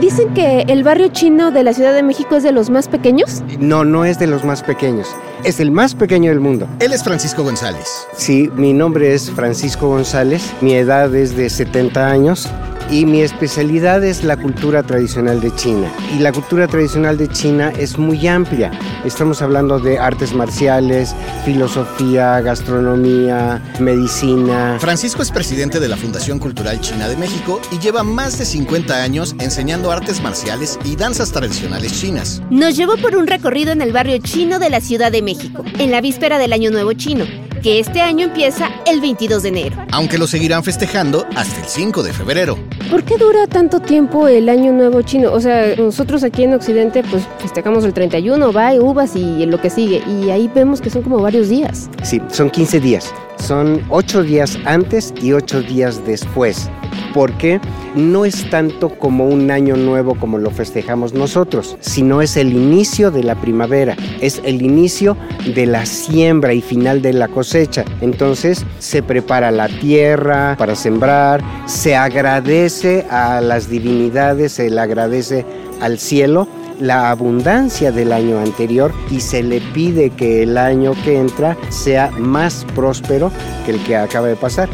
Dicen que el barrio chino de la Ciudad de México es de los más pequeños. No, no es de los más pequeños. Es el más pequeño del mundo. Él es Francisco González. Sí, mi nombre es Francisco González. Mi edad es de 70 años y mi especialidad es la cultura tradicional de China. Y la cultura tradicional de China es muy amplia. Estamos hablando de artes marciales, filosofía, gastronomía, medicina. Francisco es presidente de la Fundación Cultural China de México y lleva más de 50 años enseñando artes marciales y danzas tradicionales chinas. Nos llevó por un recorrido en el barrio chino de la Ciudad de México, en la víspera del Año Nuevo Chino que este año empieza el 22 de enero. Aunque lo seguirán festejando hasta el 5 de febrero. ¿Por qué dura tanto tiempo el Año Nuevo chino? O sea, nosotros aquí en Occidente pues festejamos el 31, va, uvas y lo que sigue. Y ahí vemos que son como varios días. Sí, son 15 días. Son 8 días antes y 8 días después porque no es tanto como un año nuevo como lo festejamos nosotros, sino es el inicio de la primavera, es el inicio de la siembra y final de la cosecha. Entonces se prepara la tierra para sembrar, se agradece a las divinidades, se le agradece al cielo la abundancia del año anterior y se le pide que el año que entra sea más próspero que el que acaba de pasar.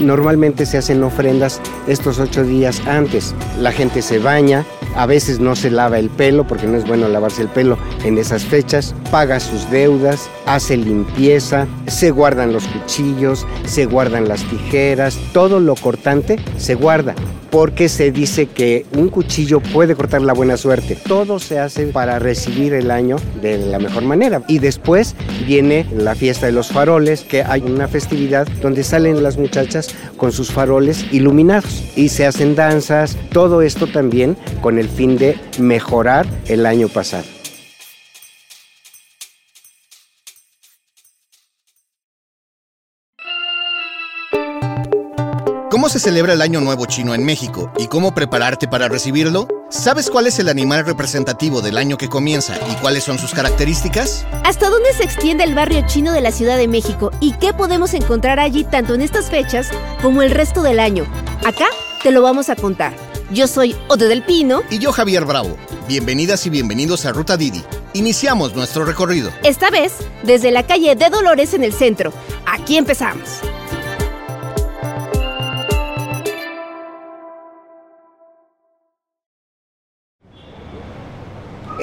Normalmente se hacen ofrendas estos ocho días antes. La gente se baña, a veces no se lava el pelo porque no es bueno lavarse el pelo en esas fechas, paga sus deudas, hace limpieza, se guardan los cuchillos, se guardan las tijeras, todo lo cortante se guarda porque se dice que un cuchillo puede cortar la buena suerte. Todo se hace para recibir el año de la mejor manera. Y después viene la fiesta de los faroles, que hay una festividad donde salen las muchachas con sus faroles iluminados y se hacen danzas, todo esto también con el fin de mejorar el año pasado. ¿Cómo se celebra el Año Nuevo Chino en México y cómo prepararte para recibirlo? ¿Sabes cuál es el animal representativo del año que comienza y cuáles son sus características? ¿Hasta dónde se extiende el barrio chino de la Ciudad de México y qué podemos encontrar allí tanto en estas fechas como el resto del año? Acá te lo vamos a contar. Yo soy Ode del Pino. Y yo Javier Bravo. Bienvenidas y bienvenidos a Ruta Didi. Iniciamos nuestro recorrido. Esta vez desde la calle de Dolores en el centro. Aquí empezamos.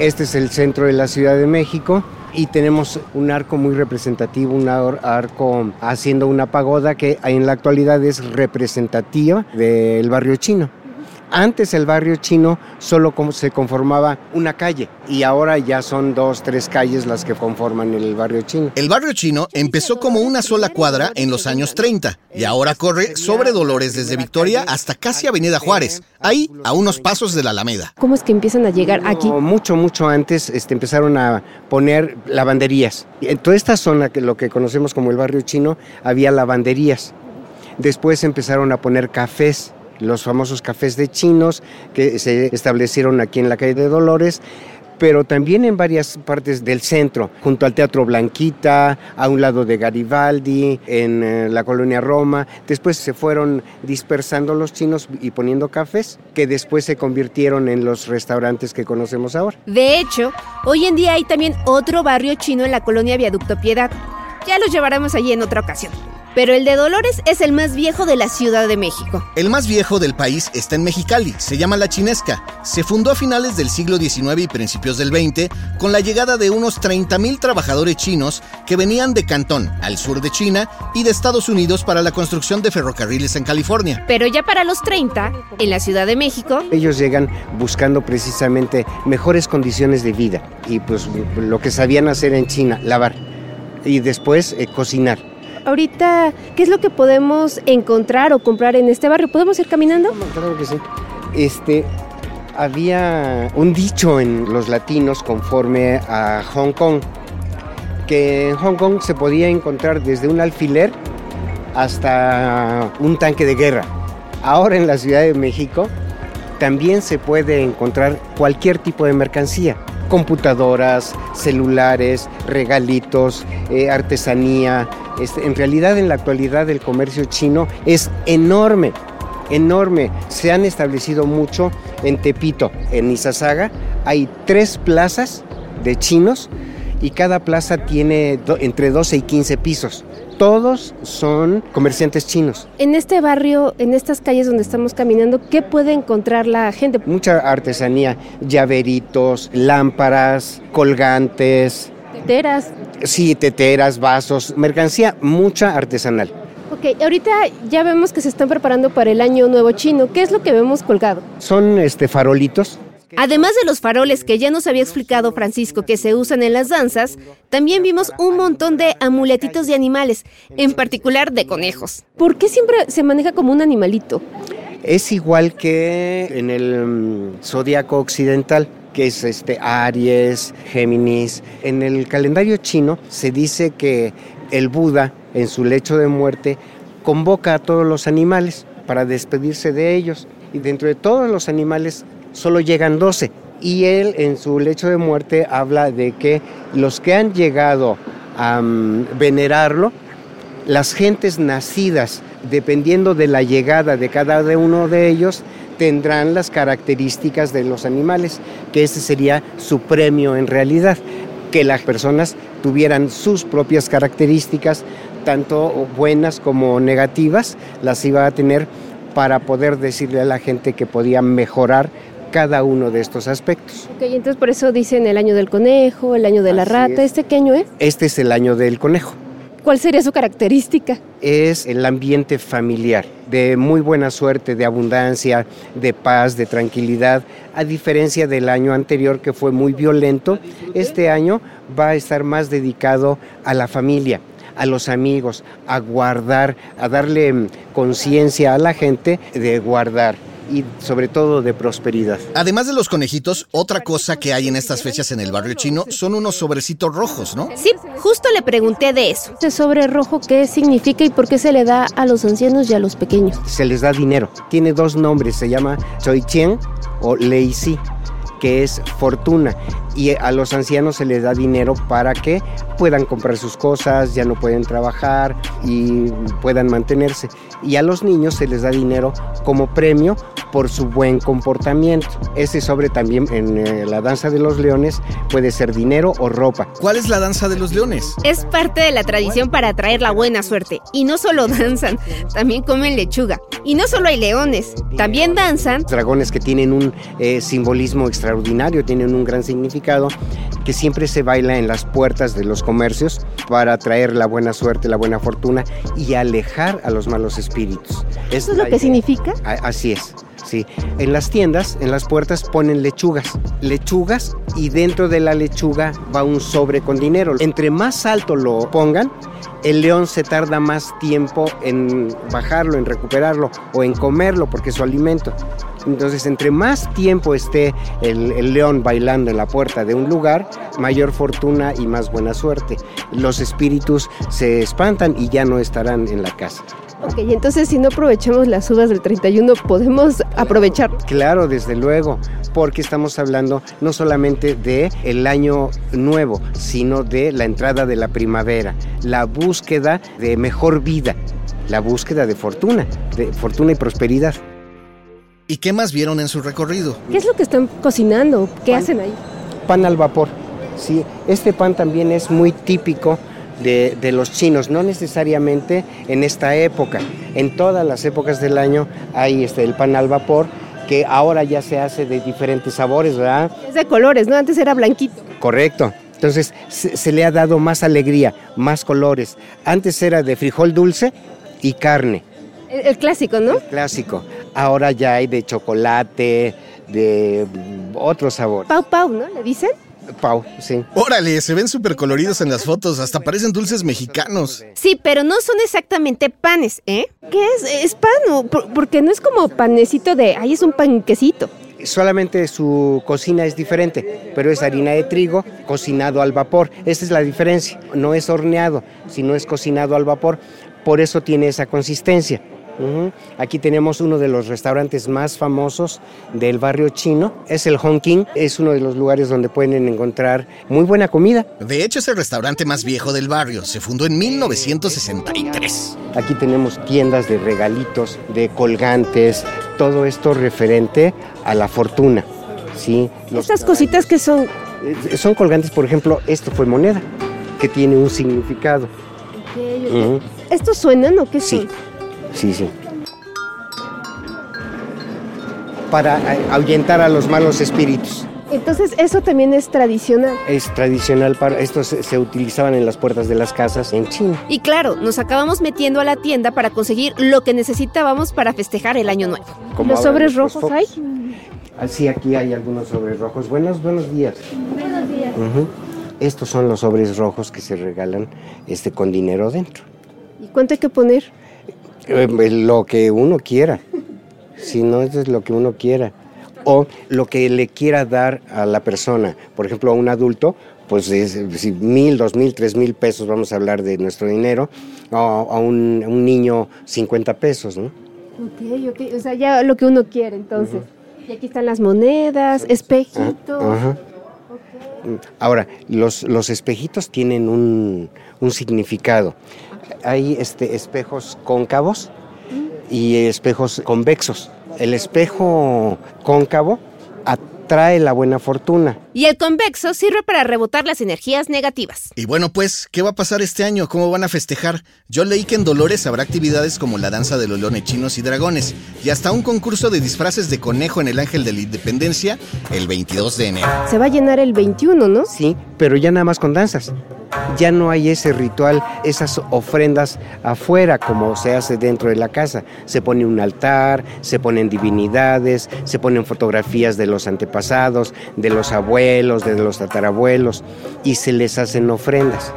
Este es el centro de la Ciudad de México y tenemos un arco muy representativo, un arco haciendo una pagoda que en la actualidad es representativa del barrio chino. Antes el barrio chino solo se conformaba una calle y ahora ya son dos, tres calles las que conforman el barrio chino. El barrio chino empezó como una sola cuadra en los años 30 y ahora corre sobre Dolores desde Victoria hasta casi Avenida Juárez, ahí a unos pasos de la Alameda. ¿Cómo es que empiezan a llegar aquí? mucho, mucho antes este, empezaron a poner lavanderías. En toda esta zona, que lo que conocemos como el barrio chino, había lavanderías. Después empezaron a poner cafés los famosos cafés de chinos que se establecieron aquí en la calle de Dolores pero también en varias partes del centro, junto al Teatro Blanquita, a un lado de Garibaldi, en eh, la colonia Roma. Después se fueron dispersando los chinos y poniendo cafés, que después se convirtieron en los restaurantes que conocemos ahora. De hecho, hoy en día hay también otro barrio chino en la colonia Viaducto Piedad. Ya los llevaremos allí en otra ocasión. Pero el de Dolores es el más viejo de la Ciudad de México. El más viejo del país está en Mexicali, se llama La Chinesca. Se fundó a finales del siglo XIX y principios del XX con la llegada de unos 30.000 trabajadores chinos que venían de Cantón, al sur de China, y de Estados Unidos para la construcción de ferrocarriles en California. Pero ya para los 30, en la Ciudad de México... Ellos llegan buscando precisamente mejores condiciones de vida y pues lo que sabían hacer en China, lavar y después eh, cocinar ahorita, ¿qué es lo que podemos encontrar o comprar en este barrio? ¿Podemos ir caminando? Claro que sí. Este, había un dicho en los latinos conforme a Hong Kong, que en Hong Kong se podía encontrar desde un alfiler hasta un tanque de guerra. Ahora en la Ciudad de México también se puede encontrar cualquier tipo de mercancía computadoras, celulares, regalitos, eh, artesanía. Este, en realidad en la actualidad el comercio chino es enorme enorme. Se han establecido mucho en Tepito, en Izazaga. Hay tres plazas de chinos y cada plaza tiene entre 12 y 15 pisos todos son comerciantes chinos. En este barrio, en estas calles donde estamos caminando, ¿qué puede encontrar la gente? Mucha artesanía, llaveritos, lámparas, colgantes. Teteras. Sí, teteras, vasos, mercancía, mucha artesanal. Ok, ahorita ya vemos que se están preparando para el año nuevo chino. ¿Qué es lo que vemos colgado? Son este farolitos Además de los faroles que ya nos había explicado Francisco que se usan en las danzas, también vimos un montón de amuletitos de animales, en particular de conejos. ¿Por qué siempre se maneja como un animalito? Es igual que en el mm, zodiaco occidental que es este Aries, Géminis. En el calendario chino se dice que el Buda en su lecho de muerte convoca a todos los animales para despedirse de ellos y dentro de todos los animales solo llegan 12. Y él en su lecho de muerte habla de que los que han llegado a mm, venerarlo, las gentes nacidas, dependiendo de la llegada de cada uno de ellos, tendrán las características de los animales, que ese sería su premio en realidad, que las personas tuvieran sus propias características, tanto buenas como negativas, las iba a tener para poder decirle a la gente que podía mejorar cada uno de estos aspectos. Ok, entonces por eso dicen el año del conejo, el año de la rata. ¿Este qué año es? Este es el año del conejo. ¿Cuál sería su característica? Es el ambiente familiar, de muy buena suerte, de abundancia, de paz, de tranquilidad. A diferencia del año anterior que fue muy violento, este año va a estar más dedicado a la familia, a los amigos, a guardar, a darle mm, conciencia a la gente de guardar y sobre todo de prosperidad. Además de los conejitos, otra cosa que hay en estas fechas en el barrio chino son unos sobrecitos rojos, ¿no? Sí, justo le pregunté de eso. ¿Ese sobre rojo qué significa y por qué se le da a los ancianos y a los pequeños? Se les da dinero. Tiene dos nombres, se llama Choi Chien o Lei Si que es fortuna y a los ancianos se les da dinero para que puedan comprar sus cosas, ya no pueden trabajar y puedan mantenerse. Y a los niños se les da dinero como premio por su buen comportamiento. Ese sobre también en eh, la danza de los leones puede ser dinero o ropa. ¿Cuál es la danza de los leones? Es parte de la tradición para atraer la buena suerte. Y no solo danzan, también comen lechuga. Y no solo hay leones, también danzan. Dragones que tienen un eh, simbolismo extraordinario, tienen un gran significado, que siempre se baila en las puertas de los comercios para atraer la buena suerte, la buena fortuna y alejar a los malos espíritus. ¿Eso es lo que significa? Así es. Sí, en las tiendas, en las puertas ponen lechugas, lechugas y dentro de la lechuga va un sobre con dinero. Entre más alto lo pongan, el león se tarda más tiempo en bajarlo, en recuperarlo o en comerlo porque es su alimento. Entonces, entre más tiempo esté el, el, león bailando en la puerta de un lugar, mayor fortuna y más buena suerte. Los espíritus se espantan y ya no estarán en la casa. Ok, entonces si no aprovechamos las uvas del 31, ¿podemos aprovechar? Claro, desde luego, porque estamos hablando no solamente de el año nuevo, sino de la entrada de la primavera, la búsqueda de mejor vida, la búsqueda de fortuna, de fortuna y prosperidad. ¿Y qué más vieron en su recorrido? ¿Qué es lo que están cocinando? ¿Qué hacen ahí? Pan al vapor. Sí, este pan también es muy típico de, los chinos, no necesariamente en esta época. En todas las épocas del año hay este, el pan al vapor, que ahora ya se hace de diferentes sabores, ¿verdad? Es de colores, ¿no? Antes era blanquito. Correcto. Entonces se, le ha dado más alegría, más colores. Antes era de frijol dulce y carne. El, el clásico, ¿no? El clásico. Ahora ya hay de chocolate, de otro sabor. Pau Pau, ¿no? ¿Le dicen? Pau, sí. Órale, se ven súper coloridos en las fotos, hasta parecen dulces mexicanos. Sí, pero no son exactamente panes, ¿eh? ¿Qué es? ¿Es pan o? Porque no es como panecito de, ahí es un panquecito. Solamente su cocina es diferente, pero es harina de trigo cocinado al vapor. Esa es la diferencia. No es horneado, sino es cocinado al vapor. Por eso tiene esa consistencia. Aquí tenemos uno de los restaurantes más famosos del barrio chino. Es el Hong King. Es uno de los lugares donde pueden encontrar muy buena comida. De hecho, es el restaurante más viejo del barrio. Se fundó en 1963. Aquí tenemos tiendas de regalitos, de colgantes, todo esto referente a la fortuna. ¿sí? Estas cositas que son... Eh, son colgantes, por ejemplo, esto fue moneda, que tiene un significado. ¿Estos suenan o qué sí. Sí, sí. Para eh, ahuyentar a los malos espíritus. Entonces, eso también es tradicional. Es tradicional para. Estos se, utilizaban en las puertas de las casas en China. Y claro, nos acabamos metiendo a la tienda para conseguir lo que necesitábamos para festejar el año nuevo. ¿Los sobres rojos hay? Así aquí hay algunos sobres rojos. Buenos, buenos días. Buenos días. Estos son los sobres rojos que se regalan este, con dinero dentro. ¿Y cuánto hay que poner? Eh, lo que uno quiera. Si no, eso es lo que uno quiera. O lo que le quiera dar a la persona. Por ejemplo, a un adulto, pues si mil, dos mil, tres mil pesos, vamos a hablar de nuestro dinero. O a un, niño, 50 pesos, ¿no? Ok, ok. O sea, ya lo que uno quiere, entonces. Y aquí están las monedas, espejitos. Ajá. Ahora, los, los espejitos tienen un, un significado hay este, espejos cóncavos y espejos convexos. El espejo cóncavo atrae la buena fortuna. Y el convexo sirve para rebotar las energías negativas. Y bueno, pues, ¿qué va a pasar este año? ¿Cómo van a festejar? Yo leí que en Dolores habrá actividades como la danza de los leones chinos y dragones y hasta un concurso de disfraces de conejo en el Ángel de la Independencia el 22 de enero. Se va a llenar el 21, ¿no? Sí, pero ya nada más con danzas ya no hay ese ritual, esas ofrendas afuera como se hace dentro de la casa. Se pone un altar, se ponen divinidades, se ponen fotografías de los antepasados, de los abuelos, de los tatarabuelos y se les hacen ofrendas.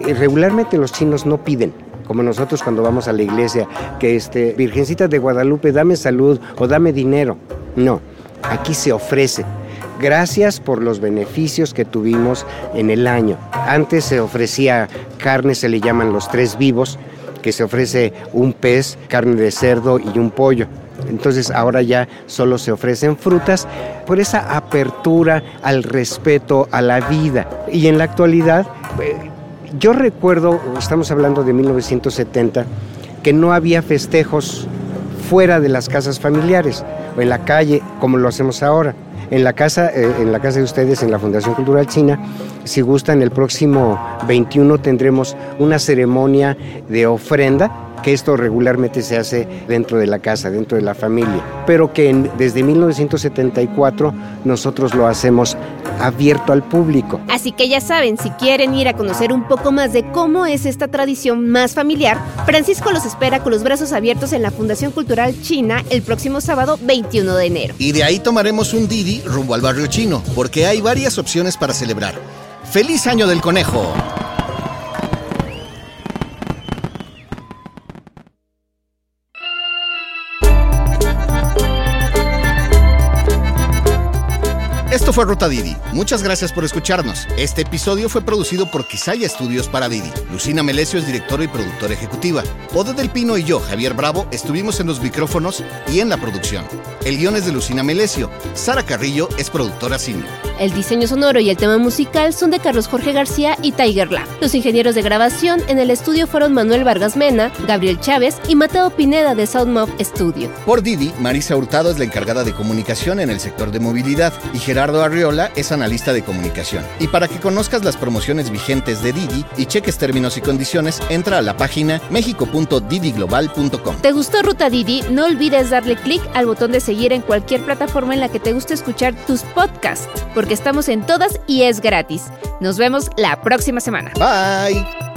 Regularmente los chinos no piden, como nosotros cuando vamos a la iglesia, que este, Virgencita de Guadalupe, dame salud o dame dinero. No, aquí se ofrece Gracias por los beneficios que tuvimos en el año. Antes se ofrecía carne, se le llaman los tres vivos, que se ofrece un pez, carne de cerdo y un pollo. Entonces ahora ya solo se ofrecen frutas por esa apertura al respeto a la vida. Y en la actualidad, eh, yo recuerdo, estamos hablando de 1970, que no había festejos fuera de las casas familiares o en la calle como lo hacemos ahora. En la casa, eh, en la casa de ustedes, en la Fundación Cultural China, si gustan, el próximo 21 tendremos una ceremonia de ofrenda que esto regularmente se hace dentro de la casa, dentro de la familia, pero que desde 1974 nosotros lo hacemos abierto al público. Así que ya saben, si quieren ir a conocer un poco más de cómo es esta tradición más familiar, Francisco los espera con los brazos abiertos en la Fundación Cultural China el próximo sábado 21 de enero. Y de ahí tomaremos un Didi rumbo al barrio chino, porque hay varias opciones para celebrar. ¡Feliz año del conejo! Fue Ruta Didi. Muchas gracias por escucharnos. Este episodio fue producido por Quisaya Estudios para Didi. Lucina Melesio es directora y productora ejecutiva. Ode del Pino y yo, Javier Bravo, estuvimos en los micrófonos y en la producción. El guion es de Lucina Melesio. Sara Carrillo es productora cine. El diseño sonoro y el tema musical son de Carlos Jorge García y Tiger Lab. Los ingenieros de grabación en el estudio fueron Manuel Vargas Mena, Gabriel Chávez y Mateo Pineda de Soundmob Studio. Por Didi, Marisa Hurtado es la encargada de comunicación en el sector de movilidad y Gerardo Arriola es analista de comunicación. Y para que conozcas las promociones vigentes de Didi y cheques términos y condiciones, entra a la página mexico.didiglobal.com. ¿Te gustó Ruta Didi? No olvides darle clic al botón de seguir en cualquier plataforma en la que te guste escuchar tus podcasts, porque estamos en todas y es gratis. Nos vemos la próxima semana. Bye.